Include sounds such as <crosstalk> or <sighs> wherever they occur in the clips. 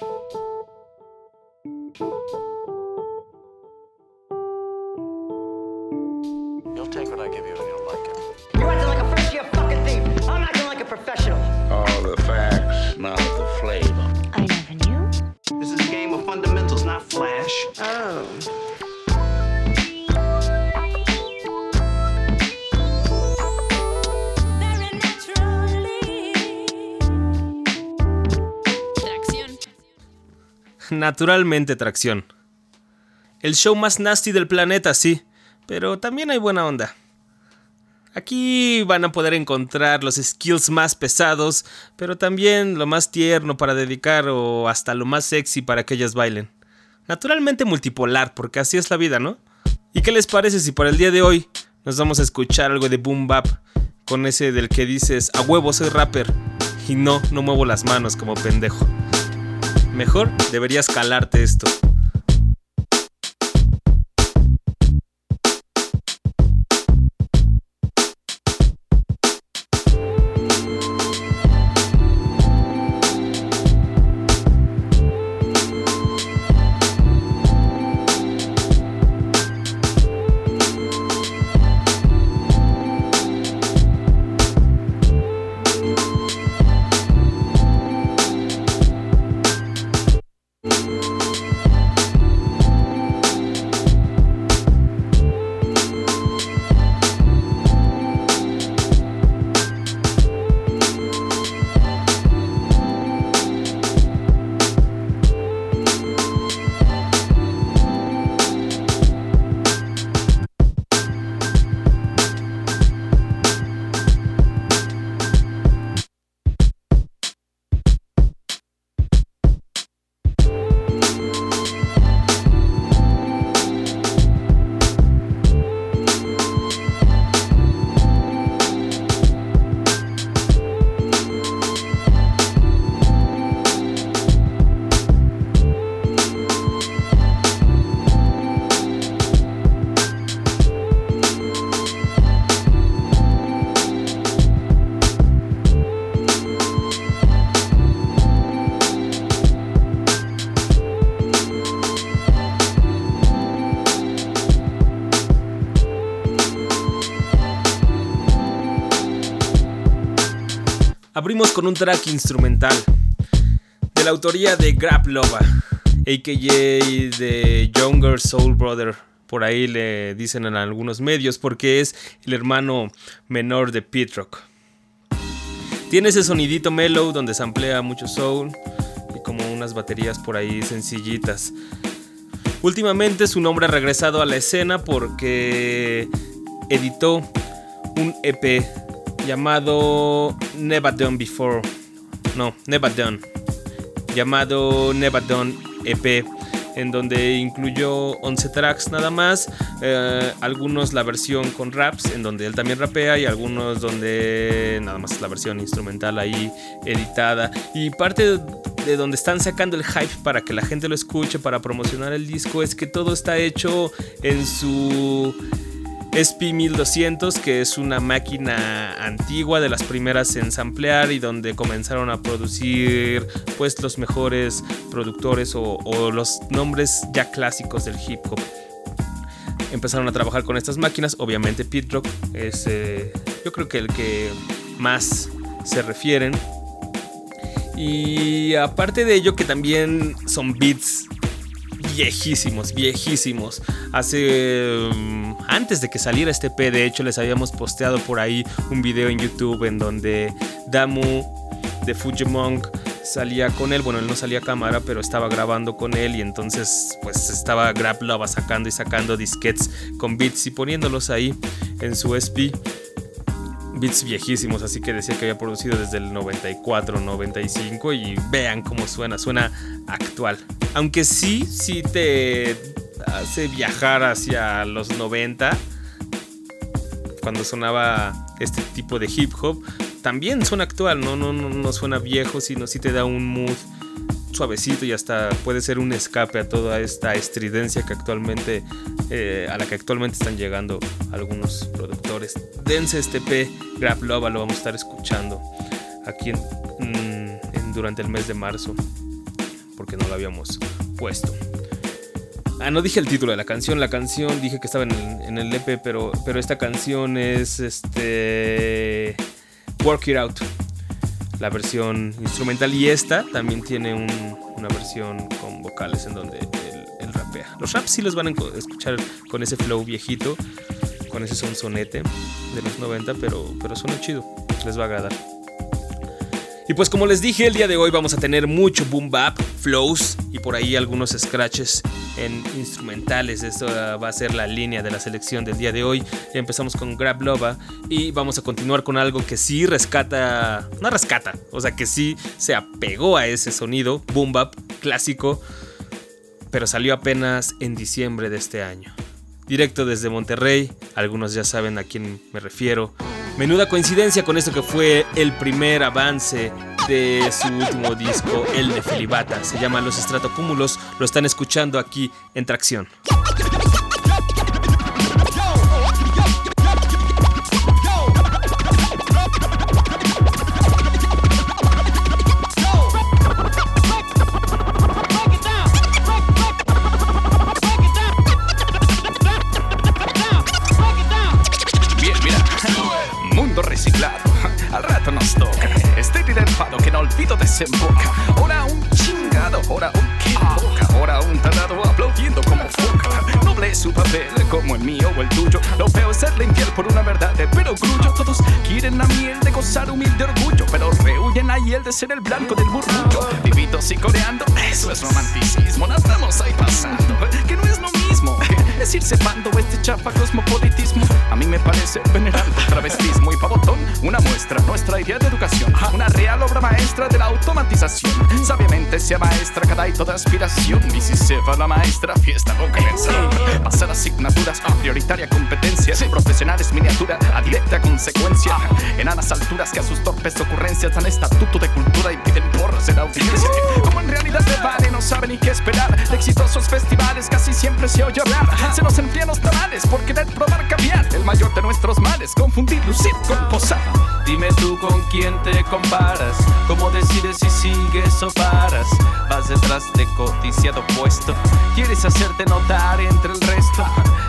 Thank you. Naturalmente tracción. El show más nasty del planeta, sí, pero también hay buena onda. Aquí van a poder encontrar los skills más pesados, pero también lo más tierno para dedicar o hasta lo más sexy para que ellas bailen. Naturalmente multipolar, porque así es la vida, ¿no? ¿Y qué les parece si por el día de hoy nos vamos a escuchar algo de boom bap con ese del que dices a huevo soy rapper y no, no muevo las manos como pendejo? Mejor deberías calarte esto. Abrimos con un track instrumental de la autoría de Grab Lova, a.k.a. de Younger Soul Brother. Por ahí le dicen en algunos medios porque es el hermano menor de Pete Rock. Tiene ese sonidito mellow donde se amplía mucho soul y como unas baterías por ahí sencillitas. Últimamente su nombre ha regresado a la escena porque editó un EP llamado Never Done Before. No, Never Done. Llamado Never Done EP. En donde incluyó 11 tracks nada más. Eh, algunos la versión con raps, en donde él también rapea. Y algunos donde nada más la versión instrumental ahí editada. Y parte de donde están sacando el hype para que la gente lo escuche, para promocionar el disco, es que todo está hecho en su SP1200, que es una máquina antigua de las primeras en samplear y donde comenzaron a producir pues los mejores productores o, los nombres ya clásicos del hip hop. Empezaron a trabajar con estas máquinas, obviamente Pit Rock es eh, yo creo que el que más se refieren. Y aparte de ello que también son beats viejísimos, viejísimos. Hace... Mm, antes de que saliera este P, de hecho les habíamos posteado por ahí un video en YouTube en donde Damu de Fujimonk salía con él, bueno, él no salía a cámara, pero estaba grabando con él y entonces pues estaba Grab Lava sacando y sacando disquets con beats y poniéndolos ahí en su SP beats viejísimos, así que decía que había producido desde el 94, 95 y vean cómo suena, suena actual. Aunque sí, sí te hace viajar hacia los 90, cuando sonaba este tipo de hip hop, también suena actual, no, no, no, no suena viejo, sino sí te da un mood suavecito y hasta puede ser un escape a toda esta estridencia que actualmente eh, a la que actualmente están llegando algunos productores. Dense este P, Grab Lova, lo vamos a estar escuchando aquí mm, en, durante el mes de marzo. porque no lo habíamos puesto. Ah, no dije el título de la canción. La canción dije que estaba en el, EP, pero, pero esta canción es este. Work It Out. La versión instrumental. Y esta también tiene una versión con vocales en donde él, rapea. Los raps sí los van a escuchar con ese flow viejito. Con ese son sonete de los 90, pero, pero suena chido. Les va a agradar. Y pues como les dije, el día de hoy vamos a tener mucho boom bap, flows por ahí algunos scratches en instrumentales. Esto va a ser la línea de la selección del día de hoy. Empezamos con Grab Loba y vamos a continuar con algo que sí rescata, no rescata, o sea que sí se apegó a ese sonido boom bap clásico, pero salió apenas en diciembre de este año. Directo desde Monterrey, algunos ya saben a quién me refiero. Menuda coincidencia con esto que fue el primer avance de su último disco, el de Filibata. Se llama Los Estratocúmulos. Lo están escuchando aquí en Tracción. Desemboca. Ahora un chingado, ahora un que ahora un talado aplaudiendo como foca. Noble su papel, como el mío o el tuyo. Lo veo serle infiel por una verdad, pero grullo. Todos quieren la miel de gozar humilde orgullo, pero rehuyen a el de ser el blanco del murmullo. Vivitos y coreando, eso es romanticismo. Nadamos ahí pasando, que no es. Es ir cepando este chafa cosmopolitismo. A mí me parece venerando <laughs> travestismo y pavotón. Una muestra, nuestra idea de educación. Una real obra maestra de la automatización. Sabiamente sea maestra cada y toda aspiración. Y si se va la maestra, fiesta o pensar. Pasar asignaturas a prioritaria competencia. Profesionales miniatura a directa consecuencia. En alas alturas que a sus torpes ocurrencias dan estatuto de cultura y piden porras en audiencia. Como en realidad te vale, no saben ni qué esperar. De exitosos festivales casi siempre se oye hablar. Se nos enfrían los tamales por querer probar caviar. El mayor de nuestros males, confundir lucir con posar. Dime tú con quién te comparas. ¿Cómo decides si sigues o paras? Vas detrás de codiciado puesto. ¿Quieres hacerte notar entre el resto?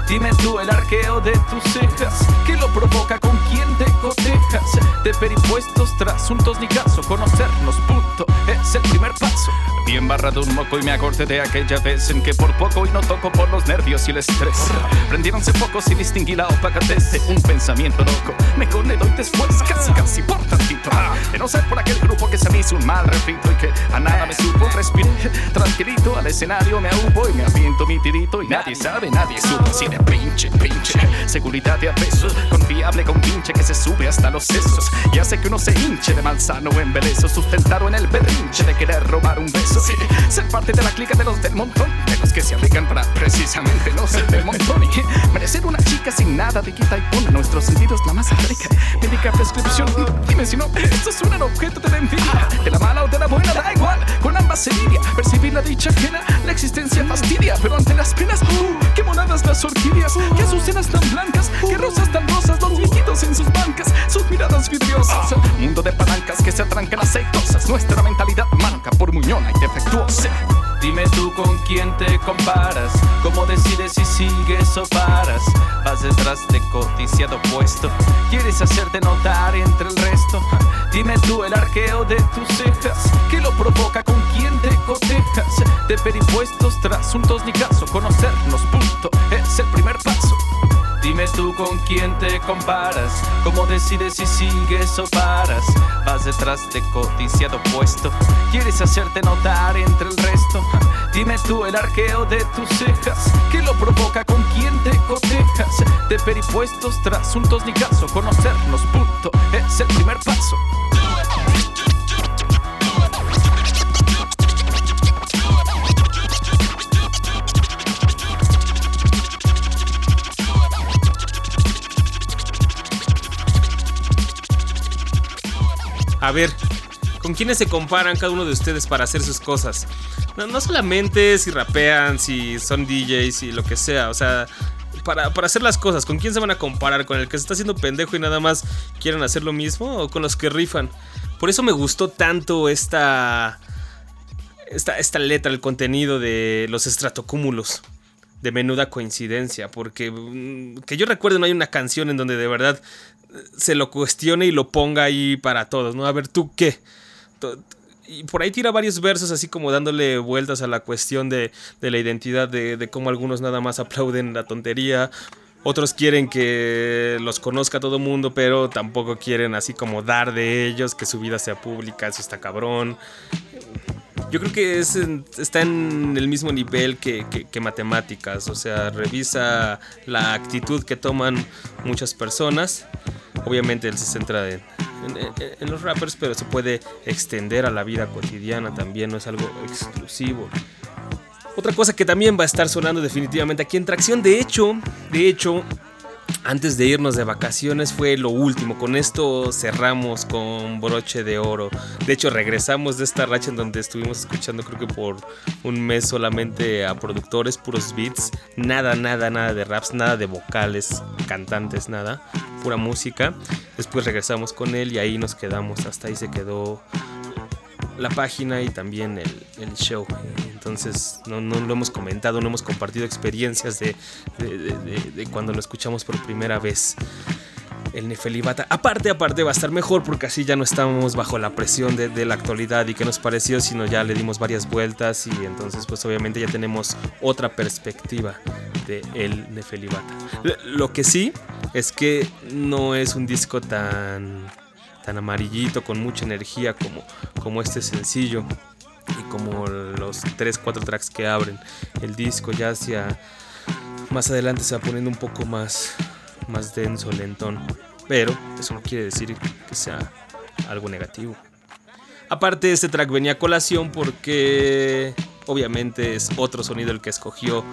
Dime tú el arqueo de tus cejas. ¿Qué lo provoca? ¿Con quién te cotejas? De peripuestos, trasuntos ni caso. Conocernos, punto. Es el primer paso. Bien barrado un moco y me acordé de aquella vez en que por poco y no toco por los nervios y el estrés. Prendieronse focos y distinguí la opacatez de un pensamiento loco. Mejor le doy después, casi casi por tantito. De no ser por aquel grupo que se me hizo un mal repito y que a nada me supo. Respiré tranquilito al escenario, me ahubo y me aviento mi tirito. Y nadie sabe, nadie supo. De pinche, pinche. Seguridad de a. Confiable con pinche que se sube hasta los sesos. Y hace que uno se hinche de malsano o embelezo. Sustentado en el berrinche de querer robar un beso. Ser parte de la clica de los del montón. De los que se aplican para precisamente ser del montón. Y merecer una chica sin nada de quita y pone nuestros sentidos la más rica. Médica prescripción. Dime si no, esto es un objeto de la envidia. De la mala o de la buena, da igual. Con ambas se lidia. Percibir la dicha ajena, la existencia fastidia. Pero ante las penas, uh, qué monadas las orquídeas. Que sus cenas tan blancas, que rosas tan rosas. Los viejitos en sus bancas, sus miradas vidriosas. Mundo de palancas que se atrancan aceitosas. Nuestra mentalidad manca por muñona y defectuosa. Dime tú con quién te comparas, cómo decides si sigues o paras. Vas detrás de codiciado puesto, quieres hacerte notar entre el resto. Dime tú el arqueo de tus cejas, ¿qué lo provoca con quién te cotejas? De peripuestos, trasuntos ni caso, conocernos, punto, el primer paso. Dime tú con quién te comparas, cómo decides si sigues o paras. Vas detrás de codiciado puesto, quieres hacerte notar entre el resto. Dime tú el arqueo de tus cejas, ¿qué lo provoca? ¿Con quién te cotejas? De peripuestos, trasuntos ni caso, conocernos, punto, es el primer paso. A ver, ¿con quiénes se comparan cada uno de ustedes para hacer sus cosas? No, solamente si rapean, si son DJs y lo que sea, o sea, para, hacer las cosas, ¿con quién se van a comparar? ¿Con el que se está haciendo pendejo y nada más quieren hacer lo mismo? ¿O con los que rifan? Por eso me gustó tanto esta esta, esta letra, el contenido de los estratocúmulos de menuda coincidencia, porque mm, que yo recuerdo no hay una canción en donde de verdad se lo cuestione y lo ponga ahí para todos, ¿no? A ver, ¿tú qué? Y por ahí tira varios versos así como dándole vueltas a la cuestión de, la identidad, de, de cómo algunos nada más aplauden la tontería, otros quieren que los conozca todo el mundo, pero tampoco quieren así como dar de ellos, que su vida sea pública, eso está cabrón. Yo creo que es, está en el mismo nivel que, matemáticas, o sea, revisa la actitud que toman muchas personas. Obviamente él se centra en, en, los rappers, pero se puede extender a la vida cotidiana también, no es algo exclusivo. Otra cosa que también va a estar sonando definitivamente aquí en Tracción, de hecho, de hecho, antes de irnos de vacaciones fue lo último. Con esto cerramos con broche de oro. De hecho, regresamos de esta racha en donde estuvimos escuchando, creo que por un mes solamente a productores, puros beats. Nada, nada, nada de raps, nada de vocales, cantantes, nada. Pura música. Después regresamos con él y ahí nos quedamos. Hasta ahí se quedó la página y también el, show. Entonces no, lo hemos comentado, no hemos compartido experiencias de, cuando lo escuchamos por primera vez. El Nefelibata. Aparte, aparte va a estar mejor porque así ya no estamos bajo la presión de, la actualidad y que nos pareció, sino ya le dimos varias vueltas y entonces pues obviamente ya tenemos otra perspectiva de el Nefelibata. Lo que sí es que no es un disco tan tan amarillito, con mucha energía como, como este sencillo y como los 3-4 tracks que abren el disco ya hacia más adelante se va poniendo un poco más, más denso, lentón. Pero eso no quiere decir que sea algo negativo. Aparte, este track venía a colación porque obviamente es otro sonido el que escogió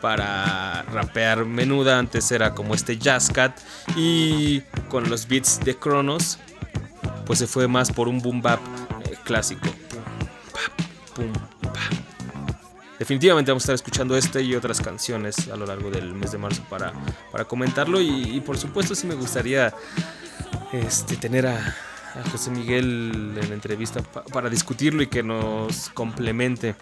para rapear menuda. Antes era como este jazz cat y con los beats de Kronos pues se fue más por un boom bap eh, clásico. Definitivamente vamos a estar escuchando este y otras canciones a lo largo del mes de marzo para, para comentarlo y, por supuesto sí me gustaría este, tener a, José Miguel en la entrevista para discutirlo y que nos complemente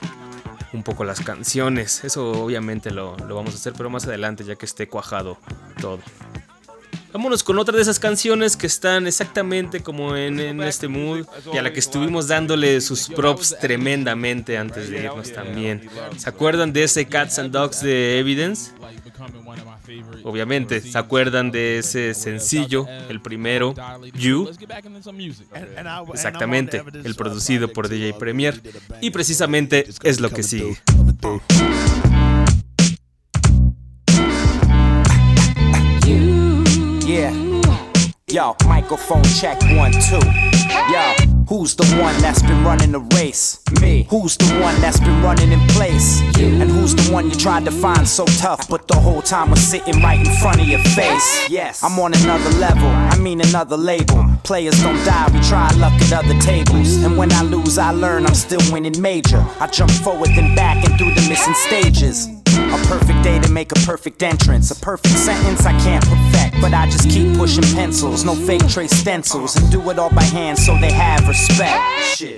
un poco las canciones. Eso obviamente lo, lo, vamos a hacer, pero más adelante ya que esté cuajado todo. Vámonos con otra de esas canciones que están exactamente como en, este mood y a la que estuvimos dándole sus props tremendamente antes de irnos también. ¿Se acuerdan de ese Cats and Dogs de Evidence? Obviamente, ¿se acuerdan de ese sencillo, el primero, You? Exactamente, el producido por DJ Premier. Y precisamente es lo que sigue. Yo, microphone check one, two. Yo, who's the one that's been running the race? Me. Who's the one that's been running in place? You. And who's the one you tried to find so tough, but the whole time was sitting right in front of your face? Yes. I'm on another level, I mean another label. Players don't die, we try luck at other tables. And when I lose, I learn I'm still winning major. I jump forward then back and through the missing stages. A perfect day to make a perfect entrance. A perfect sentence I can't perfect, but I just keep pushing pencils. No fake trace stencils, and do it all by hand so they have respect.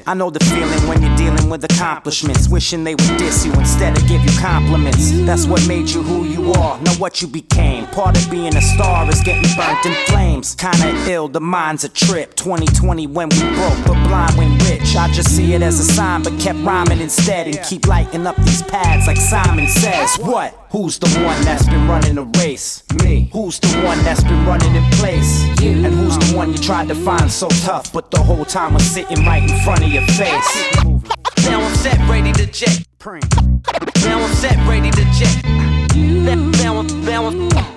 I know the feeling when you're dealing with accomplishments. Wishing they would diss you instead of give you compliments. That's what made you who you are, not what you became. Part of being a star is getting burnt in flames. Kinda ill, the mind's a trip. 2020 when we broke, but blind when rich. I just see it as a sign, but kept rhyming instead. And keep lighting up these pads like Simon says. What? Who's the one that's been running the race? Me. Who's the one that's been running in place? You. And who's the one you tried to find so tough, but the whole time was sitting right in front of your face? Now I'm set, ready to jet. Now I'm set, ready to. Now I'm, now I'm, now I'm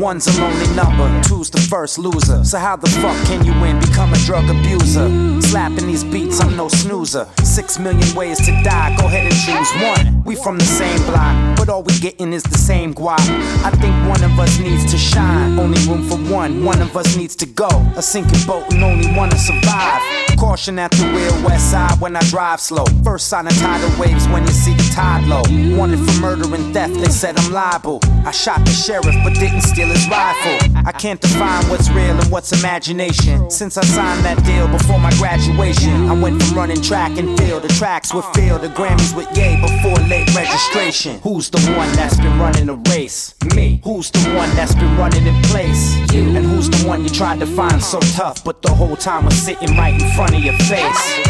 One's a lonely number, two's the first loser. So how the fuck can you win? Become a drug abuser. Slapping these beats, I'm no snoozer. Six million ways to die, go ahead and choose one. We from the same block, but all we getting is the same guap. I think one of us needs to shine. Only room for one, one of us needs to go. A sinking boat and only one to survive. Caution at the wheel, west side when I drive slow. First sign of tidal waves when you see the tide low. Wanted for murder and theft, they said I'm liable. I shot the sheriff, but didn't steal rifle. I can't define what's real and what's imagination. Since I signed that deal before my graduation. I went from running track and field. The tracks would fill the Grammys with yay before late registration. Who's the one that's been running the race? Me. Who's the one that's been running in place? You. And who's the one you tried to find so tough, but the whole time was sitting right in front of your face?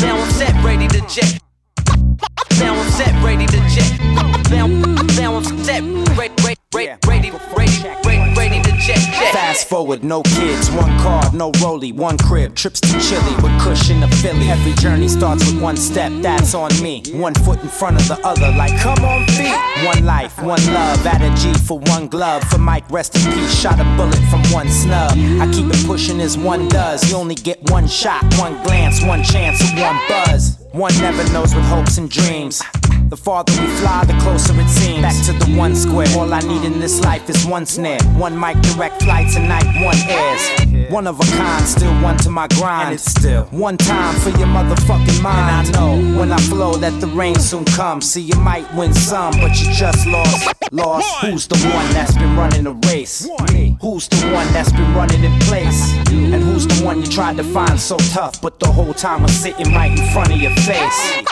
Now I'm set, ready to jet. Now I'm set, ready to jet. Now, now I'm set, ready, ready, ready, ready, ready, ready to jet, jet. Fast forward, no kids, one car, no rollie, one crib, trips to Chile with cushion to Philly. Every journey starts with one step, that's on me. One foot in front of the other, like come on feet. One life, one love, at a G for one glove. For Mike, rest in peace, shot a bullet from one snub. I keep it pushing as one does. You only get one shot, one glance, one chance, one buzz. One never knows with hopes and dreams. The farther we fly, the closer it seems. Back to the one square. All I need in this life is one snare. One mic, direct flight tonight, one airs. One of a kind, still one to my grind. And it's still one time for your motherfucking mind. And I know when I flow that the rain soon comes. See, you might win some, but you just lost. Lost. Who's the one that's been running the race? Me. Who's the one that's been running in place? And who's the one you tried to find so tough, but the whole time was sitting right in front of your face?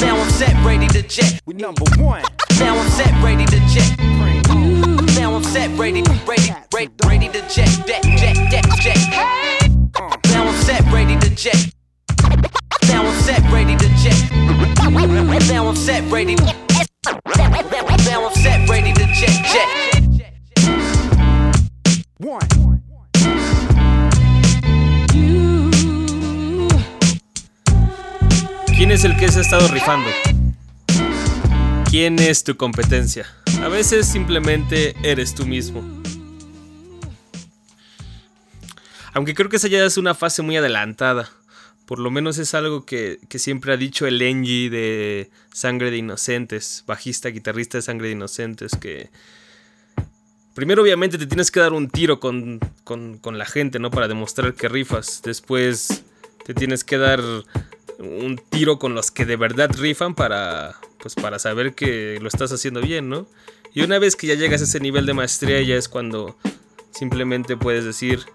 Now I'm set, ready to jet. We number one. Now I'm set, ready to jet. Now I'm set, ready, ready, to jet, jet, jet, jet, jet. Now I'm set, jet. Now I'm set, jet. Now I'm set. Now I'm set, jet, jet. One. ¿Quién es el que se ha estado rifando? ¿Quién es tu competencia? A veces simplemente eres tú mismo. Aunque creo que esa ya es una fase muy adelantada. Por lo menos es algo que, que siempre ha dicho el Engie de Sangre de Inocentes, bajista, guitarrista de Sangre de Inocentes, que primero obviamente te tienes que dar un tiro con, con, con la gente, ¿no? Para demostrar que rifas. Después te tienes que dar un tiro con los que de verdad rifan para, pues para saber que lo estás haciendo bien, ¿no? Y una vez que ya llegas a ese nivel de maestría ya es cuando simplemente puedes decir,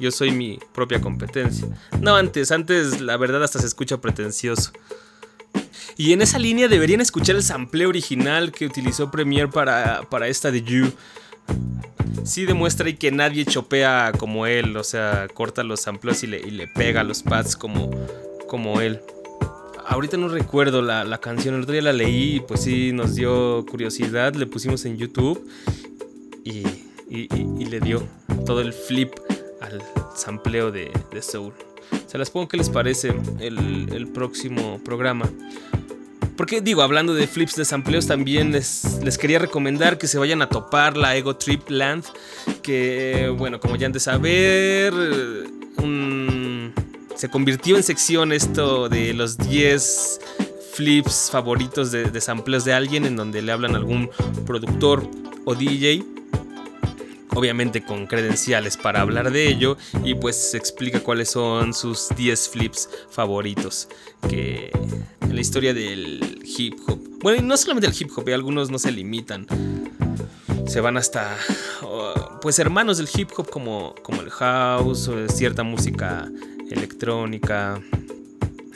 yo soy mi propia competencia. No antes, antes la verdad hasta se escucha pretencioso. Y en esa línea deberían escuchar el sampleo original que utilizó Premiere para, para esta de You. Sí demuestra ahí que nadie chopea como él, o sea, corta los sampleos y le, y le pega los pads como, como él. Ahorita no recuerdo la, la, canción, el otro día la leí y pues sí nos dio curiosidad, le pusimos en YouTube y, y, le dio todo el flip al sampleo de, de, Soul. Se las pongo que les parece el, el, próximo programa. Porque digo, hablando de flips de sampleos, también les, les, quería recomendar que se vayan a topar la Ego Trip Land. Que, bueno, como ya han de saber, un se convirtió en sección esto de los 10 flips favoritos de, de sampleos de alguien en donde le hablan a algún productor o DJ obviamente con credenciales para hablar de ello y pues explica cuáles son sus 10 flips favoritos que en la historia del hip hop bueno y no solamente el hip hop algunos no se limitan se van hasta pues hermanos del hip hop como, como el house o cierta música electrónica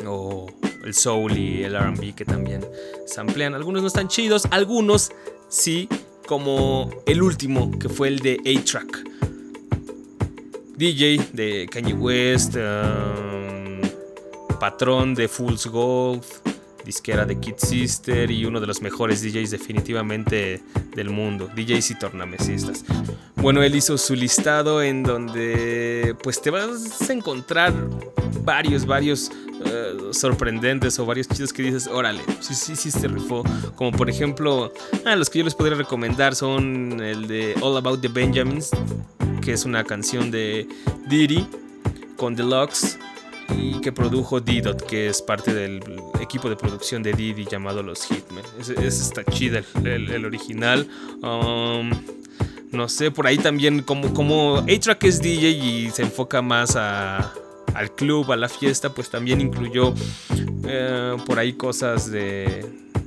o el soul y el RB que también samplean. Algunos no están chidos, algunos sí, como el último que fue el de A-Track. DJ de Kanye West, um, patrón de Fool's Gold, disquera de Kid Sister y uno de los mejores DJs definitivamente del mundo, DJs y tornamesistas. Bueno, él hizo su listado en donde pues te vas a encontrar varios, varios uh, sorprendentes o varios chidos que dices, órale, sí, sí, sí se rifó. Como por ejemplo, ah, los que yo les podría recomendar son el de All About the Benjamins, que es una canción de Diddy con Deluxe y que produjo D-Dot, que es parte del equipo de producción de Diddy llamado Los Hitmen. Ese está chida, el original. Um, no sé, por ahí también, como, como A-Track es DJ y se enfoca más a, al club, a la fiesta, pues también incluyó eh, por ahí cosas de,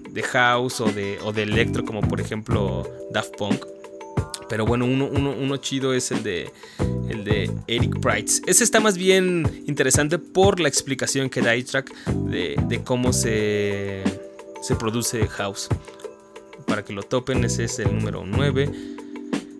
de house o de, o de electro, como por ejemplo Daft Punk. Pero bueno, uno, uno, uno chido es el de, el de Eric Price. Ese está más bien interesante por la explicación que da A-Track de, de, cómo se, se produce House. Para que lo topen, ese es el número 9.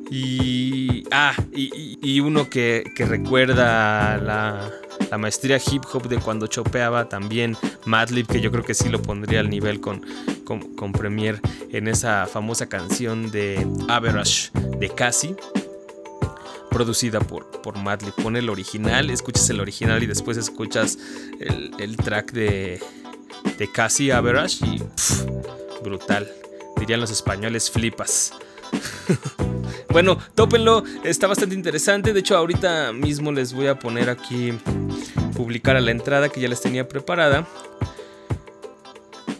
Y. Ah, y, y uno que, que recuerda la, la, maestría hip hop de cuando chopeaba también Madlib, que yo creo que sí lo pondría al nivel con, con, con Premier en esa famosa canción de Average de Cassie producida por, por Madlib. Pon el original, escuchas el original y después escuchas el, el track de, de Cassie Average y brutal. Dirían los españoles flipas. <laughs> bueno, tópenlo, está bastante interesante. De hecho, ahorita mismo les voy a poner aquí publicar a la entrada que ya les tenía preparada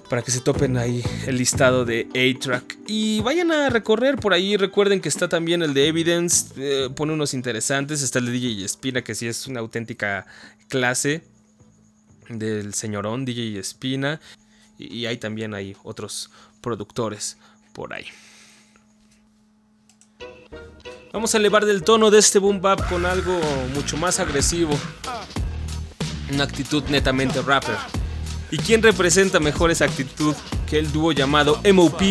para que se topen ahí el listado de A-Track y vayan a recorrer por ahí. Recuerden que está también el de Evidence, eh, pone unos interesantes. Está el de DJ Espina, que sí es una auténtica clase del señorón DJ Espina. Y, y hay también hay otros productores por ahí. Vamos a elevar del tono de este boom bap con algo mucho más agresivo. Una actitud netamente rapper. ¿Y quién representa mejor esa actitud que el dúo llamado MOP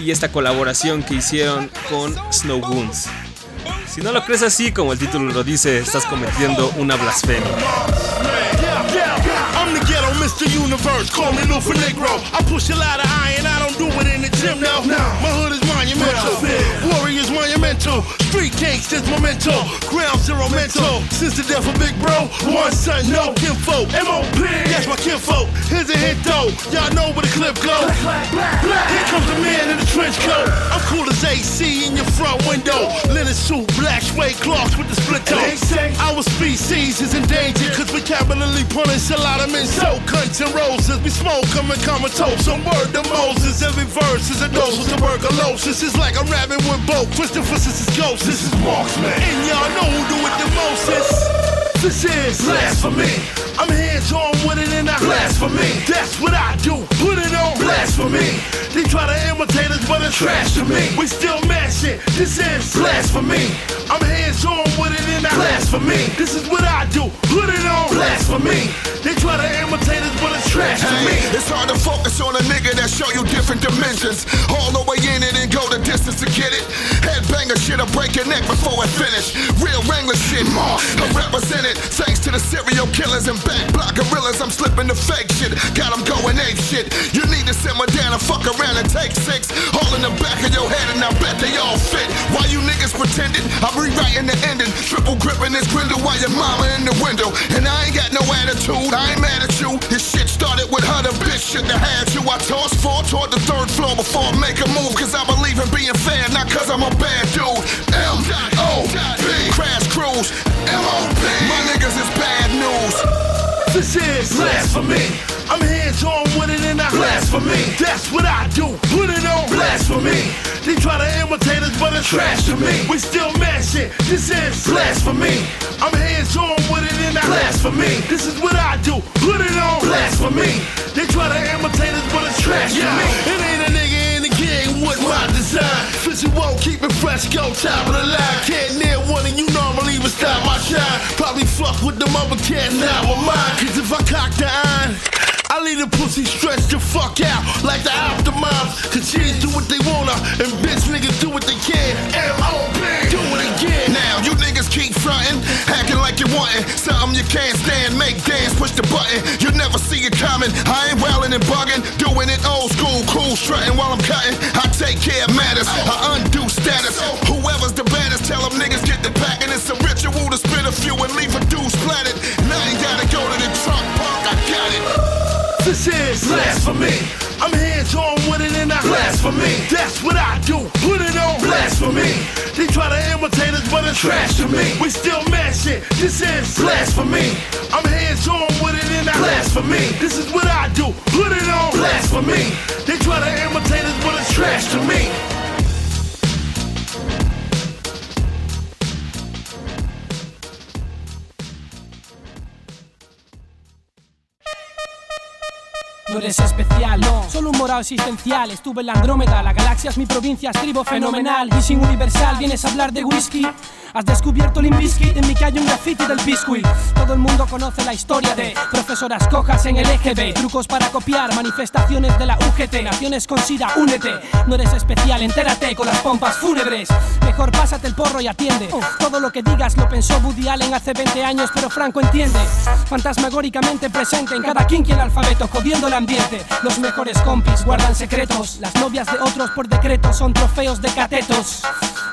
y esta colaboración que hicieron con Snow Goons? Si no lo crees así, como el título lo dice, estás cometiendo una blasfemia. The monumental, warriors monumental, street gangsters memento, ground zero mental. Since the death of Big Bro, one son, no kinfolk. MOP, that's my kinfolk. Here's a hint though, y'all know where the clip go. Here comes the man in the trench coat. I'm cool as AC in your front window. Linen suit, black suede cloths with the split toe. Our species is endangered, cause we capitally punish a lot of men so cunts and roses. We smoke them and comatose. Some word to Moses. Every verse is a dose of tuberculosis. It's like I'm rapping with both. Christopher, this is ghost. This is marksman. And y'all know who do it the most. This is blasphemy. I'm hands on with it and I blasphemy. That's what I do. Put it on blasphemy. They try to imitate us, but it's trash to me. We still mash it. This is blasphemy. I'm hands on with it and I blasphemy. This is what I do. Put it on blasphemy. They try to imitate us, but it's trash to me. It's hard to focus on a nigga that show you different dimensions. All the way in it and go the distance to get it. Headbanger shit, I break your neck before I finish. Real Wrangler shit, I represent it. Thanks to the serial killers and back block gorillas, I'm slipping the fake shit. Got them going ape shit. You need to simmer down and fuck around and take six. All in the back of your head, and I bet they all fit. Why you niggas pretending? I'm rewriting the ending. Triple gripping this grindle while your mama in the window. And I ain't got no attitude, I ain't mad at you. This shit started with her, the bitch shouldn't have had you. I toss four toward the third floor before I make a move. Cause I believe in being fair, not cause I'm a bad dude. M O P. Crash Cruise. M blasphemy. I'm hands on with it and I blasphemy. That's what I do. Put it on blasphemy. They try to imitate us, but it's trash to me. We still mash it. This is blasphemy. I'm hands on with it and I blasphemy. This is what I do. Put it on blasphemy. They try to imitate us, but it's trash to me. It ain't a nigga in the game with my design. Won't keep it fresh, go top of the line. Can't near one and you normally would stop my shine. Probably fuck with them other cats, not with mine. Cause if I cock the iron, I leave the pussy stretched the fuck out like the aftermath. Cause cheese do what they wanna, and bitch niggas do what they can. M.O.P. Do it again. Now you niggas keep frontin', acting like you wantin' something you can't stand. Make dance, push the button. You never see it coming. I ain't wildin' and buggin', doing it old school, cool, strutting while I'm cutting. I take care of matters, I undo status. Whoever's the baddest, tell them niggas get the packin'. It's a ritual to spit a few and leave a dude splattered. Now you gotta go to the trunk, This is blasphemy. I'm hands on with it and I blasphemy. That's what I do. Put it on blasphemy. They try to imitate us, but it's trash to me. We still mash it. This is blasphemy. I'm hands on with it and I blasphemy. This is what I do. Put it on blasphemy. They try to imitate us, but it's trash to me. No eres especial, no. Solo un morado existencial, estuve en la Andrómeda, la galaxia es mi provincia, escribo fenomenal. Y sin universal, vienes a hablar de whisky. Has descubierto el Inbiscuit, en mi calle un graffiti del biscuit. Todo el mundo conoce la historia de profesoras cojas en el EGB. Trucos para copiar, manifestaciones de la UGT. Naciones con SIDA, únete. No eres especial, entérate con las pompas fúnebres. Mejor pásate el porro y atiende. Todo lo que digas lo pensó Woody Allen hace 20 años, pero Franco entiende. Fantasmagóricamente presente en cada quinqui el alfabeto, jodiendo el ambiente. Los mejores compis guardan secretos. Las novias de otros por decreto son trofeos de catetos.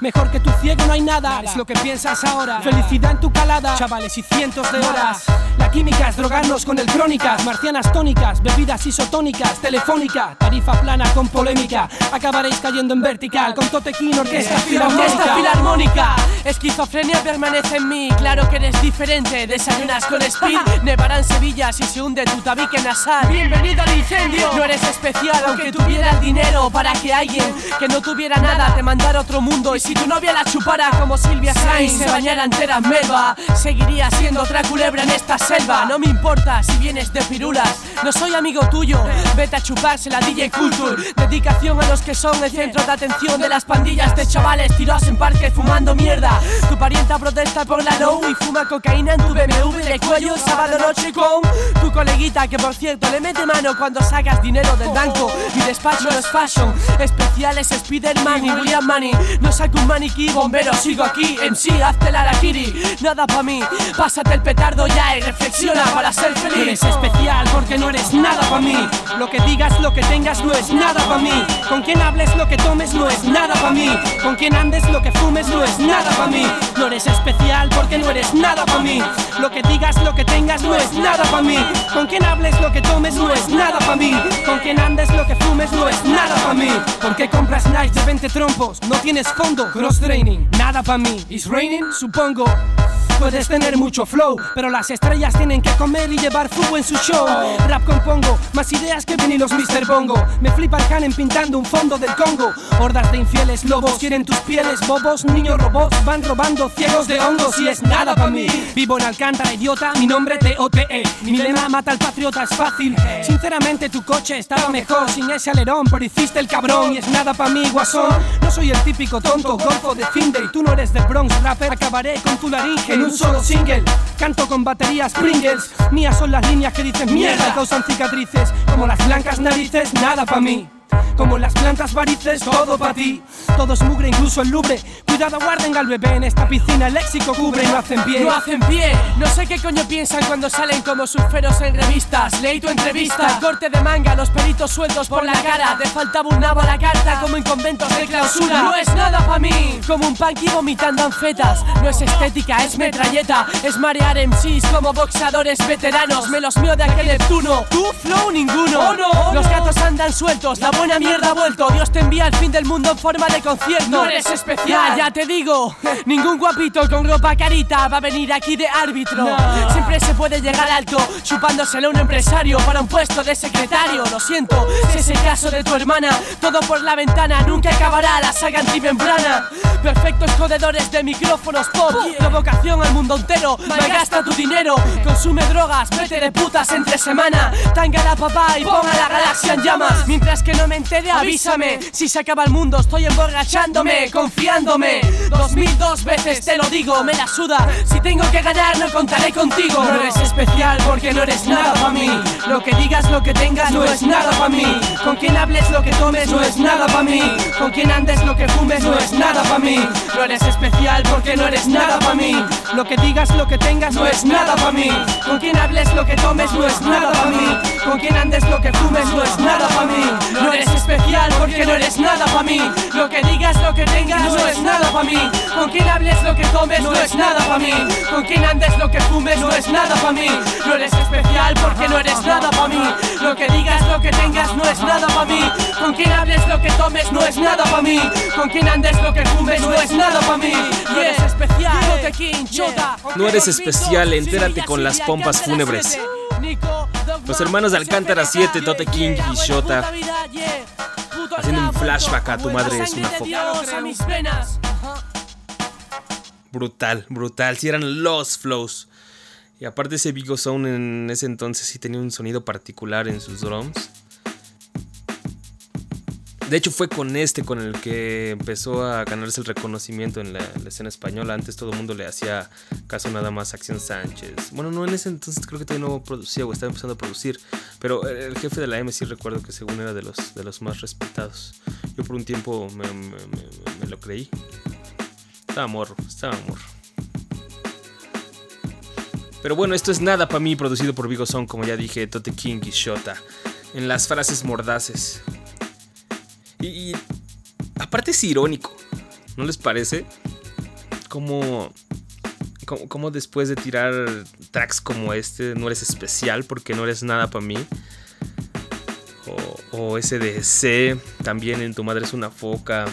Mejor que tu ciego no hay nada, es lo que piensas ahora. Felicidad en tu calada, chavales y cientos de horas. La química es drogarnos con el crónicas, marcianas tónicas, bebidas isotónicas, telefónica, tarifa plana con polémica. Acabaréis cayendo en vertical con Totequín, orquesta filarmónica. filarmónica. Esquizofrenia permanece en mí, claro que eres diferente. Desayunas con speed, <laughs> nevará en Sevilla si se hunde tu tabique nasal. Bienvenido al incendio. No eres especial, aunque tuvieras dinero para que alguien que no tuviera nada te mandara a otro mundo. Y si tu novia la chupara como Silvia Sainz, se bañara entera en melva, seguiría siendo otra culebra en esta selva. No me importa si vienes de pirulas, no soy amigo tuyo. Vete a chuparse la DJ Culture. Dedicación a los que son el centro de atención de las pandillas de chavales tirados en parque fumando mierda. Tu parienta protesta por la low y fuma cocaína en tu BMW de cuello sábado noche con tu coleguita que por cierto le mete mano cuando sacas dinero del banco. Mi despacho no es fashion, especiales Spiderman y William Money. No saco un maniquí, bombero, sigo aquí. Sí, hazte la Arakiri, nada pa' mí. Pásate el petardo ya y reflexiona para ser No feliz. eres especial porque no eres nada para mí. Lo que digas, lo que tengas no es nada para mí. Con quien hables, lo que tomes no es nada para mí. Con quien andes, lo que fumes no es nada para mí. No eres especial porque no eres nada para mí. Lo que digas, lo que tengas no es nada para mí. Con quien hables, lo que tomes no es nada para mí. Con quien andes, lo que fumes no es nada para mí. ¿Por qué compras Nice de 20 trompos? No tienes fondo. Cross training, nada para mí. It's raining, supongo. Puedes tener mucho flow, pero las estrellas tienen que comer y llevar fuego en su show. Rap compongo, más ideas que los Mr. Bongo. Me flipa el canen pintando un fondo del Congo. Hordas de infieles lobos quieren tus pieles, bobos. Niños robots van robando ciegos de hongos y es nada para mí. Vivo en Alcántara, idiota, mi nombre T-O-T-E. Mi lema mata al patriota, es fácil. Sinceramente, tu coche estaba mejor sin ese alerón, pero hiciste el cabrón y es nada para mí, guasón. No soy el típico tonto golfo de Finde y tú no eres de Bronx rapper. Acabaré con tu laringe en un solo single. Canto con baterías Pringles. Mías son las líneas que dicen mierda causan cicatrices. Como las blancas narices, nada para mí. Como las plantas varices, todo para ti. Todo es mugre, incluso el lubre. Cuidado, guarden al bebé en esta piscina. El léxico cubre y no hacen pie. No hacen pie, no sé qué coño piensan cuando salen como surferos en revistas. Leí tu entrevista, corte de manga, los pelitos sueltos por la cara. Te faltaba un nabo a la carta, como en conventos de clausura. No es nada para mí, como un punky vomitando anfetas. No es estética, es metralleta. Es marear MCs como boxadores veteranos. Me los mío de aquel Neptuno. Tú, flow, ninguno. Los gatos andan sueltos, la buena mierda ha vuelto. Dios te envía al fin del mundo en forma de concierto. No eres especial, ya te digo. <laughs> Ningún guapito con ropa carita va a venir aquí de árbitro. Siempre se puede llegar alto, chupándoselo a un empresario para un puesto de secretario. Lo siento, si es el caso de tu hermana, todo por la ventana, nunca acabará la saga antimembrana. Perfectos jodedores de micrófonos pop, provocación al mundo entero. Malgasta tu dinero, consume drogas, vete de putas entre semana. Tanga papá y ponga la galaxia en llamas. Mientras que no me entere, avísame. Si se acaba el mundo, estoy emborrachándome, confiándome. Dos mil dos veces te lo digo, me la suda. Si tengo que ganar, no contaré contigo. No eres especial porque no eres nada para mí. Lo que digas, lo que tengas, no es nada para mí. Con quien hables, lo que tomes, no es nada para mí. Con quien andes, lo que fumes, no es nada para mí. No eres especial porque no eres nada para mí. Lo que digas, lo que tengas, no es nada para mí. Con quien hables, lo que tomes, no es nada para mí. Con quien andes, lo que fumes, no es nada para mí. No eres especial porque no eres nada para mí. Lo que digas, lo que tengas, no es nada para mí. Con quien hables, lo que tomes, no es nada para mí. Con quien andes, lo que fumes, no es nada para mí. No eres especial porque no eres nada para mí. Lo que digas, lo que tengas, no es nada para mí. Con quien hables, lo que tomes, no es nada para mí. Con quien andes, lo que fumes, no es nada para mí. No eres especial, no te quinchota. No eres especial, entérate con las pompas fúnebres. Los hermanos de Alcántara 7, Tote King y Shota, haciendo un flashback a tu madre es una foca. Brutal, brutal. Si eran los flows. Y aparte ese Big Sound en ese entonces sí tenía un sonido particular en sus drums. De hecho fue con este con el que empezó a ganarse el reconocimiento en la, escena española. Antes todo el mundo le hacía caso nada más a Acción Sánchez. Bueno, no en ese entonces creo que todavía no producía o estaba empezando a producir. Pero el jefe de la M sí recuerdo que según era de los, de los más respetados. Yo por un tiempo me, lo creí. Estaba morro, estaba morro. Pero bueno, esto es nada para mí, producido por Vigo Son, como ya dije, Tote King y Shota. En las frases mordaces. Y, aparte es irónico, ¿no les parece? Como, como, después de tirar tracks como este, no eres especial porque no eres nada para mí. O, o ese de C, también en Tu Madre es una foca.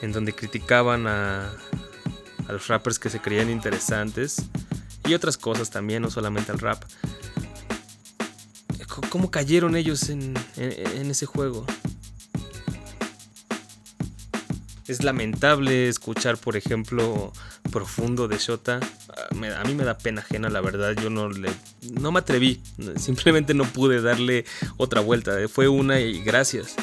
En donde criticaban a, a los rappers que se creían interesantes y otras cosas también, no solamente al rap. ¿Cómo cayeron ellos en, ese juego? Es lamentable escuchar, por ejemplo, Profundo de Shota. Ah, a mí me da pena ajena, la verdad. Yo no le. No me atreví. Simplemente no pude darle otra vuelta. Fue una y gracias.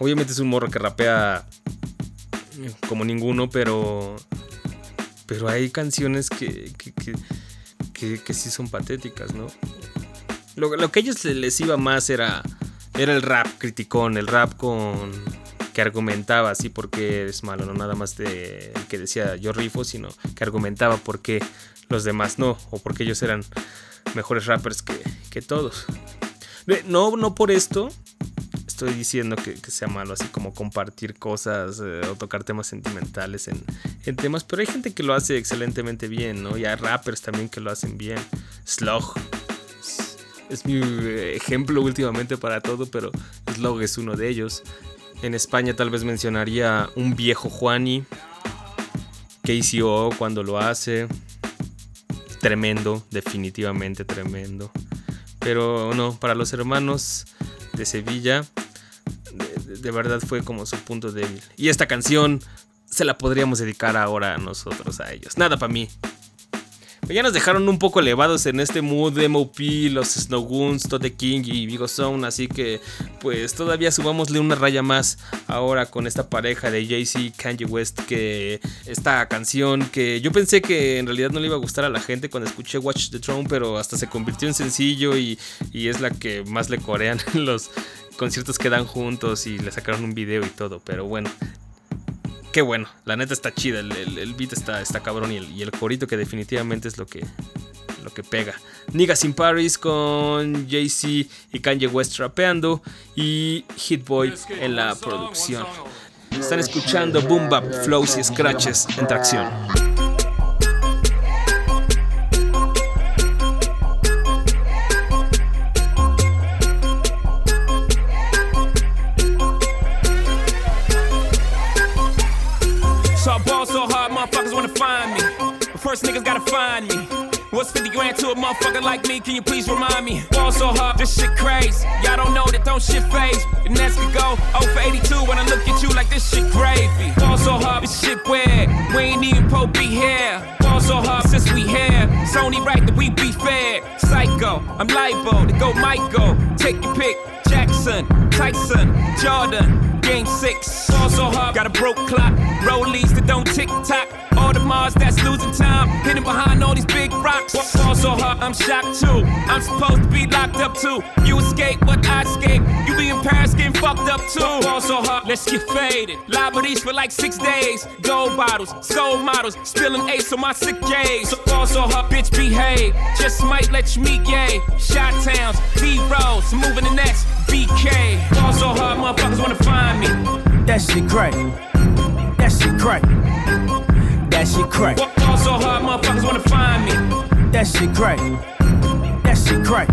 Obviamente es un morro que rapea como ninguno, pero pero hay canciones que, que, sí son patéticas, ¿no? Lo, lo, que a ellos les iba más era, era el rap criticón, el rap con que argumentaba así porque es malo, no nada más de que decía yo rifo, sino que argumentaba por qué los demás no, o porque ellos eran mejores rappers que, que todos. No, no por esto estoy diciendo que, sea malo, así como compartir cosas eh, o tocar temas sentimentales en, temas, pero hay gente que lo hace excelentemente bien, ¿no? Y hay rappers también que lo hacen bien. Slug es, mi ejemplo últimamente para todo, pero Slug es uno de ellos. En España tal vez mencionaría un viejo Juani, KCO cuando lo hace. Tremendo, definitivamente tremendo. Pero no, para los hermanos de Sevilla, de, verdad fue como su punto débil. Y esta canción se la podríamos dedicar ahora a nosotros, a ellos. Nada para mí. Ya nos dejaron un poco elevados en este mood de MOP, los Snowgoons, Tote King y Vigo Zone, así que pues todavía subámosle una raya más ahora con esta pareja de Jay-Z Kanye West, que esta canción que yo pensé que en realidad no le iba a gustar a la gente cuando escuché Watch the Throne, pero hasta se convirtió en sencillo y, y es la que más le corean <laughs> los conciertos que dan juntos y le sacaron un video y todo, pero bueno. Qué bueno, la neta está chida, el, beat está, está cabrón y el, y el, corito que definitivamente es lo que, lo que pega. Niggas in Paris con Jay-Z y Kanye West rapeando y Hit Boy en la producción. Están escuchando Boom Bap, Flows y Scratches en tracción. First niggas gotta find me. What's 50 grand to a motherfucker like me? Can you please remind me? Ball so hard, this shit crazy. Y'all don't know that don't shit phase. And that's to go 0 for 82 when I look at you like this shit gravy. Ball so hard, this shit weird. We ain't even po be here. Ball so hard since we here. It's only right that we be fair. Psycho, I'm liable to go Michael. Take your pick. Jackson, Tyson, Jordan. Game six, ball so hard, got a broke clock. Rollies that don't tick tock. All the Mars that's losing time, hidden behind all these big rocks. Fall so hard, I'm shocked too. I'm supposed to be locked up too. You escape, but I escape. You be in Paris getting fucked up too. Fall so hard, let's get faded. Liberties for like six days. Gold bottles, soul models, spilling ace on my sick days. So fall so hard, bitch, behave. Just might let you meet gay. Shot towns, B rolls, moving the next BK. Fall so hard, motherfuckers wanna find me. That shit crack. That shit crack. That shit crack. Fall so hard, motherfuckers wanna find me. That shit crack. That shit crack.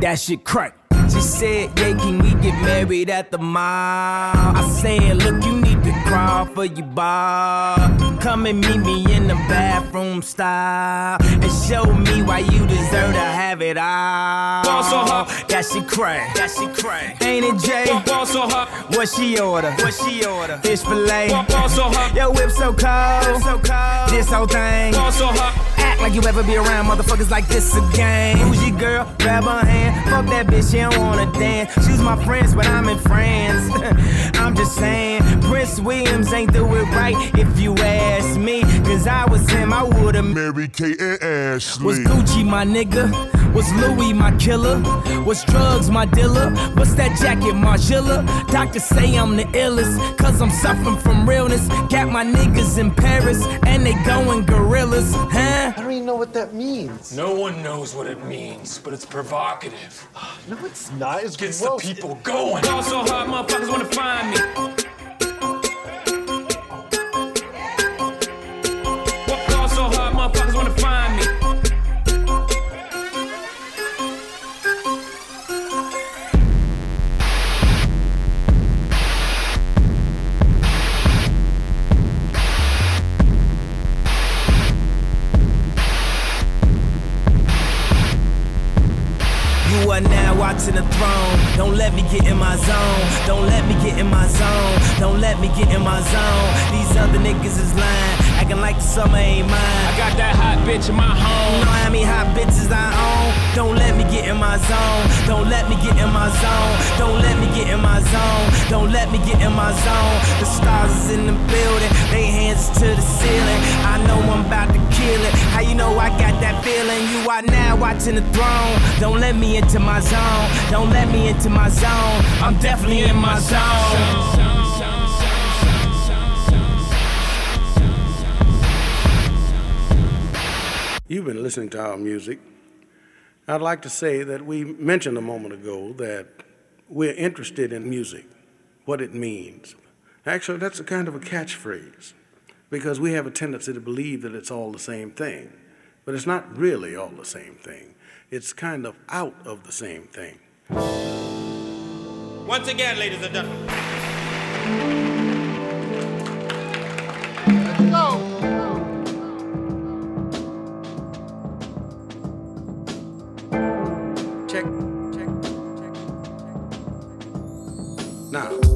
That shit crack. She said, Yeah, can we get married at the mall? I said, Look, you need to crawl for you, Bob. Come and meet me in the bathroom style and show me why you deserve to have it all. Ball so hot. That she cray, that she cray. Ain't it Jay? Ball so hot. What she order? What she order? Fish fillet. Ball so hot. Yo, whip so cold, so cold. This whole thing. Ball so hot. Act like you ever be around motherfuckers like this again. Who's your girl? Grab her hand. Fuck that bitch, she don't wanna dance. She's my friends, but I'm in France. <laughs> I'm just saying, Prince Williams ain't do it right if you ask me. Cause I was him, I would've Mary Kate and Ashley. was Gucci my nigga? Was Louis my killer? Was drugs my dealer? What's that jacket, Margilla? Doctors say I'm the illest, cause I'm suffering from realness. Got my niggas in Paris, and they going gorillas, huh? I don't even know what that means. No one knows what it means, but it's provocative. <sighs> No, it's not. It's Gets gross. the people going. Ball so hot, motherfuckers I'd like to say that we mentioned a moment ago that we're interested in music, what it means. Actually, that's a kind of a catchphrase because we have a tendency to believe that it's all the same thing. But it's not really all the same thing, it's kind of out of the same thing. Once again, ladies and gentlemen. Now,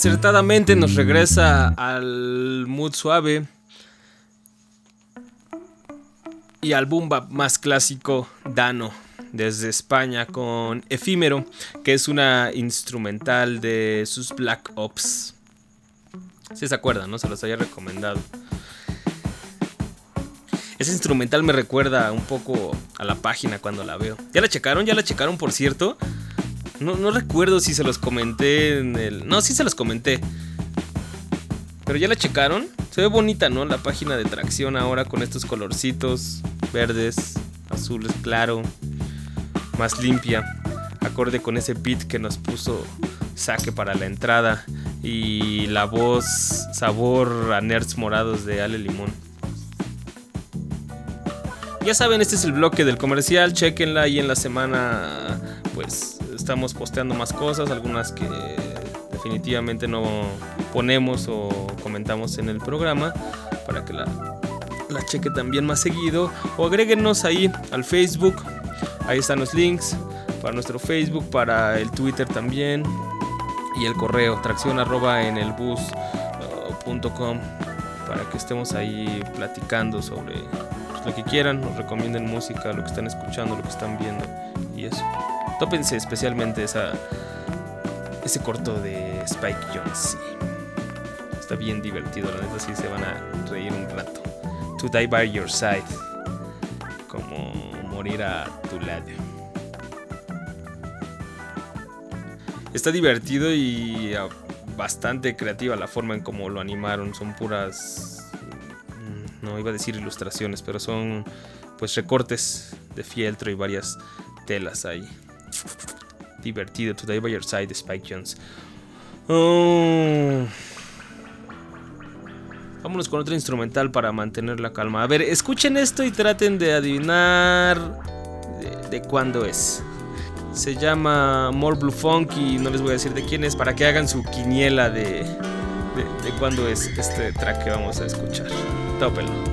Acertadamente nos regresa al mood suave y al boom bap más clásico Dano. desde España con Efímero, que es una instrumental de sus Black Ops. Si se acuerdan, ¿no? Se los había recomendado. Ese instrumental me recuerda un poco a la página cuando la veo. ¿Ya la checaron? ¿Ya la checaron, por cierto? No, recuerdo si se los comenté en el... No, sí se los comenté. Pero ya la checaron. Se ve bonita, ¿no? La página de tracción ahora con estos colorcitos verdes, azules, claro. Más limpia. Acorde con ese beat que nos puso saque para la entrada. Y la voz sabor a nerds morados de Ale Limón. Ya saben, este es el bloque del comercial. Chequenla y en la semana, pues estamos posteando más cosas. Algunas que definitivamente no ponemos o comentamos en el programa. Para que la, la cheque también más seguido. O agréguenos ahí al Facebook. Ahí están los links para nuestro Facebook, para el Twitter también. Y el correo tracción arroba en el bus.com para que estemos ahí platicando sobre lo que quieran, nos recomienden música, lo que están escuchando, lo que están viendo y eso. Tópense especialmente esa, ese corto de Spike Jones. Está bien divertido, la neta sí se van a reír un rato. To die by your side. Como morir a tu lado. Está divertido y ah, bastante creativa la forma en cómo lo animaron. Son puras mm, no iba a decir ilustraciones, pero son pues recortes de fieltro y varias telas ahí. Divertido, Today by Your Side, Spike Jones. Oh. Vámonos con otro instrumental para mantener la calma. A ver, escuchen esto y traten de adivinar de, de cuándo es. Se llama More Blue Funk y no les voy a decir de quién es para que hagan su quiniela de, de, de cuándo es este track que vamos a escuchar. Tópelo.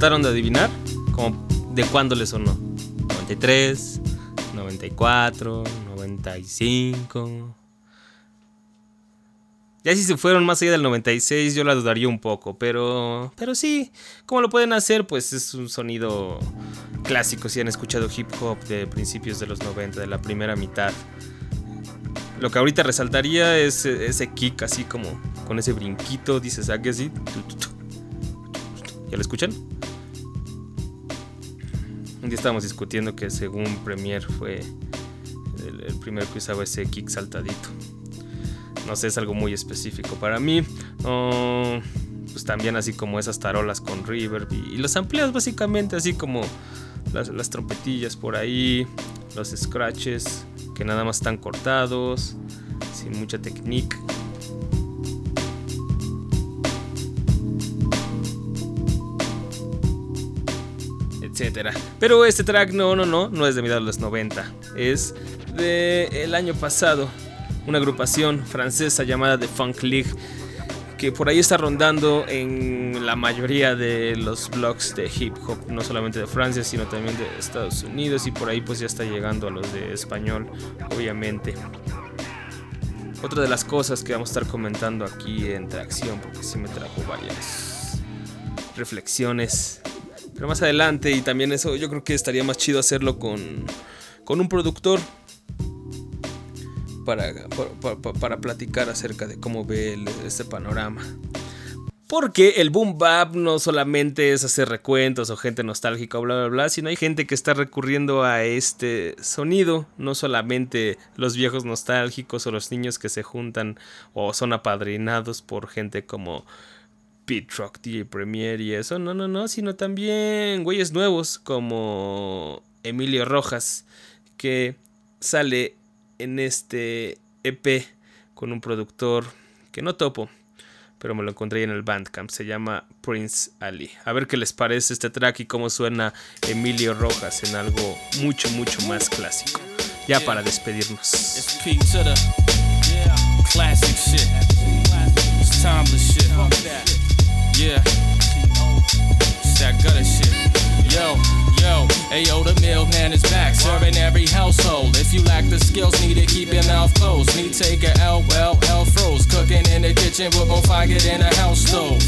Trataron de adivinar? Como de cuándo le sonó. 93, 94, 95. Ya si se fueron más allá del 96 yo la dudaría un poco, pero pero sí, ¿cómo lo pueden hacer? Pues es un sonido clásico si han escuchado hip hop de principios de los 90, de la primera mitad. Lo que ahorita resaltaría es ese kick así como con ese brinquito, dices, ¿a así? ¿Ya lo escuchan? Estábamos discutiendo que según Premiere fue el, el primero que usaba ese kick saltadito no sé, es algo muy específico para mí. pues también así como esas tarolas con reverb y, los amplios básicamente así como las, las, trompetillas por ahí, los scratches que nada más están cortados, sin mucha técnica. Pero este track no, no, no, no es de mediados de los 90, es de el año pasado, una agrupación francesa llamada The Funk League que por ahí está rondando en la mayoría de los blogs de hip hop, no solamente de Francia, sino también de Estados Unidos y por ahí pues ya está llegando a los de español, obviamente. Otra de las cosas que vamos a estar comentando aquí en Tracción, porque sí me trajo varias reflexiones, pero más adelante y también eso yo creo que estaría más chido hacerlo con, con un productor para, para, platicar acerca de cómo ve este panorama. Porque el boom bap no solamente es hacer recuentos o gente nostálgica o bla bla bla, sino hay gente que está recurriendo a este sonido, no solamente los viejos nostálgicos o los niños que se juntan o son apadrinados por gente como Pete Rock, DJ Premier y eso, no, no, no, sino también güeyes nuevos como Emilio Rojas, que sale en este EP con un productor que no topo, pero me lo encontré en el Bandcamp. Se llama Prince Ali. A ver qué les parece este track y cómo suena Emilio Rojas en algo mucho, mucho más clásico. Ya para despedirnos. Yo, yo, ayo, the milkman is back, serving every household. If you lack the skills needed, to keep your mouth closed. Me take a L, well, L froze. Cooking in the kitchen with more fire than a house stove.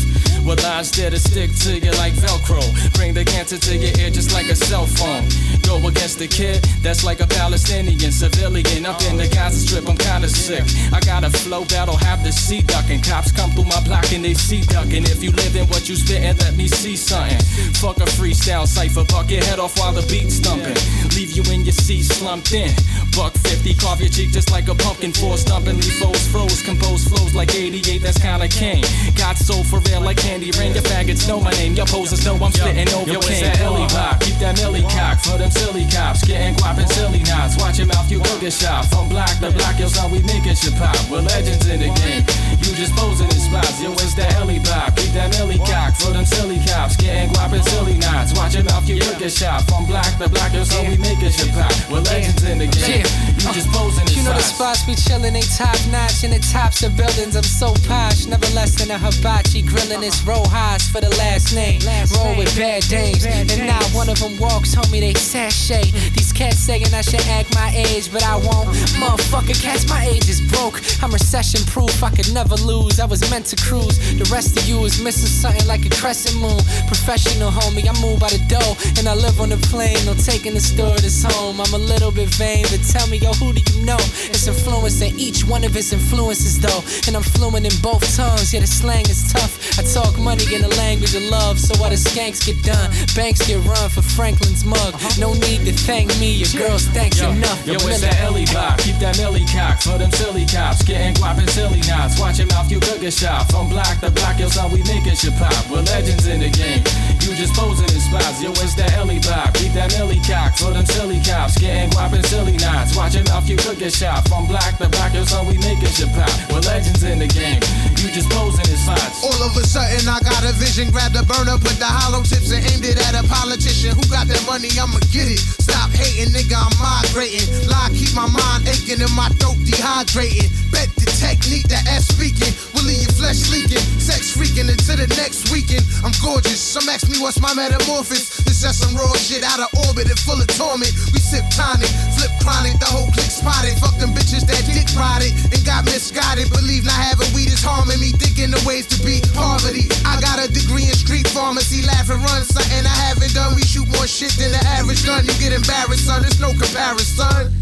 With lies there to stick to you like Velcro. Bring the cancer to your ear just like a cell phone. Go against the kid that's like a Palestinian civilian. Up in the Gaza Strip, I'm kinda sick. I got a flow that'll have the sea ducking. Cops come through my block and they see ducking. If you live in what you spittin', let me see something. Fuck a freestyle cipher, buck your head off while the beat's thumping. Leave you in your seat slumped in. Buck 50, carve your cheek just like a pumpkin. Four leave foes froze. Compose flows like 88, that's kinda king. Got soul for real like candy rain. Your faggots know my name, your posers know I'm spitting over Yo, it's that Ellie uh-huh. pop, keep that Millie cock for them silly cops. Getting guap and silly knots. Watch your mouth, you go get shot. From block to block, yo, son, we making shit pop. We're legends in the game. You just posing in spots, yo, it's that Ellie pop. Keep that Millie cock for them silly cops. Getting guap and silly knots. Watch your mouth, you go get shot. From black to block, yo, son, we making shit pop. We're legends in the game. You uh, just posing in You know the spots we chillin', they top notch. In the tops of buildings, I'm so posh. Never less than a hibachi. Grillin' this roll highs for the last name. Roll with bad dames. And now one of them walks, homie, they sashay. These cats saying I should act my age, but I won't. Motherfucker, cats, my age is broke. I'm recession proof, I could never lose. I was meant to cruise. The rest of you is missing something like a crescent moon. Professional, homie, I move by the dough. And I live on the plane, no taking the store this home. I'm a little bit vain, but tell me, yo, who do you know? It's influencing each one of his influences, though. And I'm fluent in both tongues, yeah, the slang is tough. I talk money in the language of love, so while the skanks get done, banks get run for Franklin's mug. Uh-huh. No need to thank me, your girls thanks yo, enough. Yo, it's that Ellie block, keep that Millie cock for them silly cops. Getting guap and silly knots. Watch your mouth, you get shot. From block to block, yo, son, we making shit pop. We're legends in the game. You just posing in spots, yo, it's that Ellie block. Keep that Millie cock for them silly cops. Getting guap and silly knots. Watch your mouth, you get shot. From block to block, yo, son, we making shit pop. We're legends in the game. You just posing in spots. All of a sudden, I got a vision. Grab the burner, put the hollow tips and aimed it at a politician. Who got that money? I'ma get it. Stop hating, nigga, I'm migrating. Lie, keep my mind aching and my throat dehydrating. Bet technique that ass speaking will leave your flesh leaking. Sex freaking into the next weekend. I'm gorgeous, Some ask me what's my metamorphosis. It's just some raw shit out of orbit and full of torment. We sip tonic, flip chronic, the whole clique spotted. Fuck them bitches that dick rotted and got misguided. Believe not having weed is harming me. Thinking the ways to beat poverty. I got a degree in street pharmacy. Laugh and run something I haven't done. We shoot more shit than the average gun. You get embarrassed, son. There's no comparison.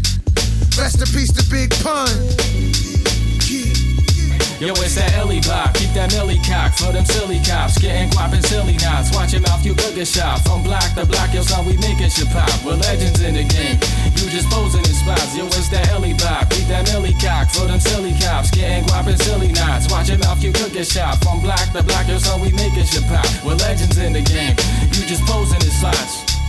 Rest in peace to Big Pun. Yo, it's that Ellie block. Keep that millie cock for them silly cops. Getting guap and silly knots. Watch your mouth, you could get shot. From block to block, yo, son, we making shit pop. We're legends in the game. You just posing in spots. Yo, it's that Ellie block. Keep that millie cock for them silly cops. Getting guap and silly knots. Watch your mouth, you could get shot. From block to block, yo, son, we making shit pop. We're legends in the game. You just posing in spots.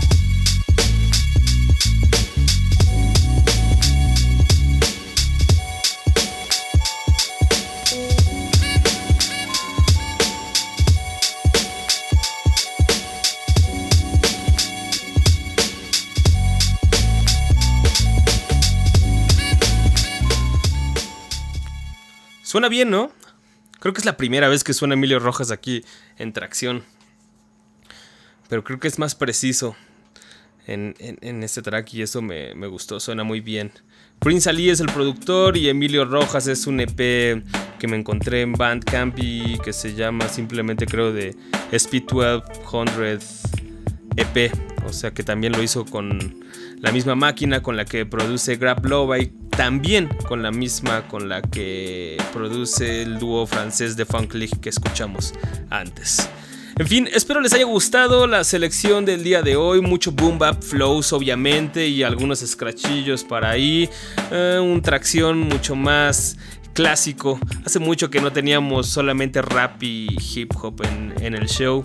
Suena bien, ¿no? Creo que es la primera vez que suena Emilio Rojas aquí en tracción. Pero creo que es más preciso en, este track y eso me, gustó, suena muy bien. Prince Ali es el productor y Emilio Rojas es un EP que me encontré en Bandcamp y que se llama simplemente creo de SP1200 EP. O sea que también lo hizo con la misma máquina con la que produce Grab Love y también con la misma con la que produce el dúo francés de Funk League que escuchamos antes. En fin, espero les haya gustado la selección del día de hoy. Mucho boom bap flows, obviamente, y algunos scratchillos para ahí. Eh, un tracción mucho más clásico. Hace mucho que no teníamos solamente rap y hip hop en el show.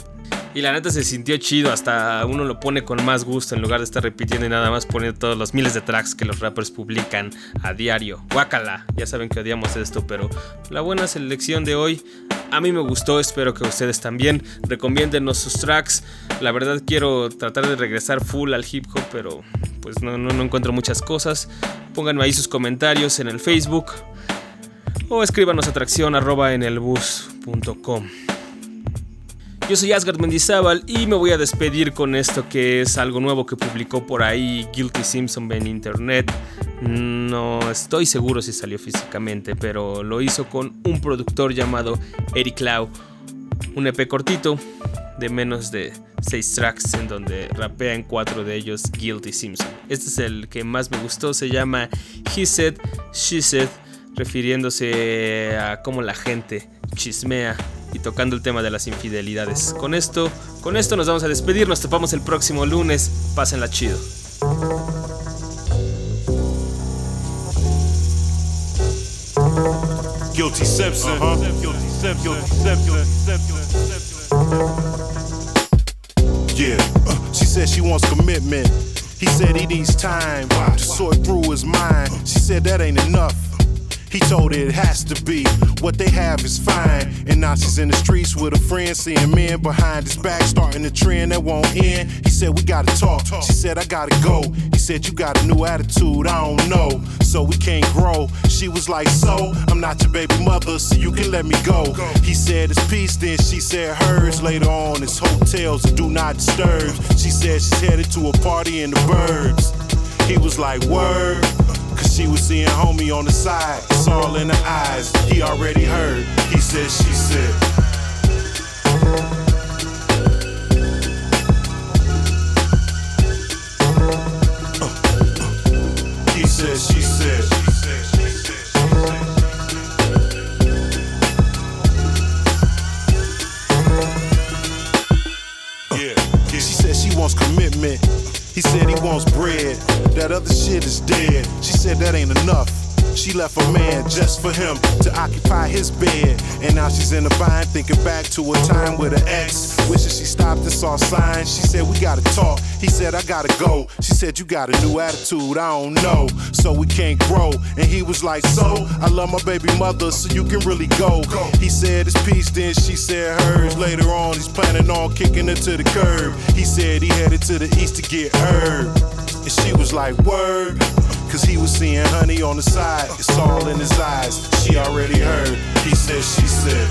Y la neta se sintió chido, hasta uno lo pone con más gusto en lugar de estar repitiendo y nada más poniendo todos los miles de tracks que los rappers publican a diario. Guácala, ya saben que odiamos esto, pero la buena selección de hoy a mí me gustó, espero que ustedes también. Recomiéndenos sus tracks. La verdad quiero tratar de regresar full al hip hop, pero pues no, encuentro muchas cosas. Pónganme ahí sus comentarios en el Facebook o escríbanos a tracción arroba en el bus.com. Yo soy Asgard Mendizábal y me voy a despedir con esto que es algo nuevo que publicó por ahí Guilty Simpson en internet. No estoy seguro si salió físicamente, pero lo hizo con un productor llamado Eric Lau. Un EP cortito de menos de 6 tracks en donde rapea en 4 de ellos Guilty Simpson. Este es el que más me gustó, se llama He Said, She Said, refiriéndose a cómo la gente chismea y tocando el tema de las infidelidades. Con esto, con esto nos vamos a despedir, nos topamos el próximo lunes, pásenla chido. Guilty Simpson. Guilty Simpson. Guilty Simpson. Yeah, uh, she said she wants commitment. He said he needs time to sort through his mind. She said that ain't enough. He told her it has to be. What they have is fine. And she's in the streets with a friend, seeing men behind his back, starting a trend that won't end. He said, We gotta talk. She said, I gotta go. He said, You got a new attitude, I don't know. So we can't grow. She was like, So, I'm not your baby mother, so you can let me go. He said, It's peace, then she said hers. Later on, it's hotels, and do not disturb. She said she's headed to a party in the birds. He was like, Word. She was seeing homie on the side. It's all in her eyes. He already heard. He said, she said. Uh, uh, he said, she said. Yeah, She said she wants commitment. He said he wants bread. That other shit is dead. She said that ain't enough. She left a man just for him to occupy his bed. And now she's in a bind, thinking back to a time with her ex. Wishing she stopped and saw signs. She said, We gotta talk. He said, I gotta go. She said, You got a new attitude, I don't know. So we can't grow. And he was like, So, I love my baby mother, so you can really go. He said, It's peace, then she said hers. Later on, he's planning on kicking her to the curb. He said he headed to the east to get herb. And she was like, Word. Cause he was seeing honey on the side. It's all in his eyes. She already heard. He said, she said.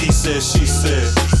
He said, she said.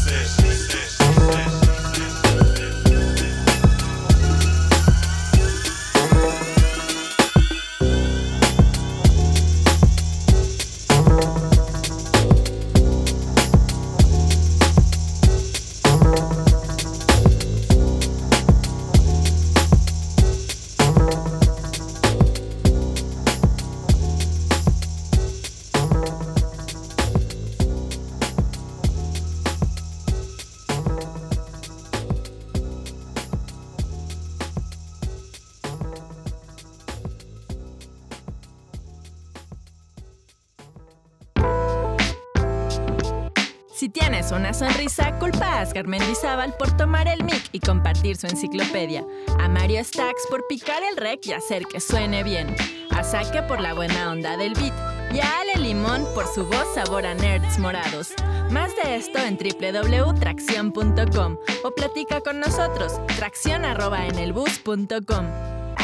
Su enciclopedia. A Mario Stacks por picar el rec y hacer que suene bien. A Saque por la buena onda del beat. Y a Ale Limón por su voz sabor a nerds morados. Más de esto en www.tracción.com o platica con nosotros. Tracción arroba en el bus.com.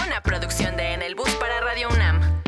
Una producción de En el Bus para Radio 1.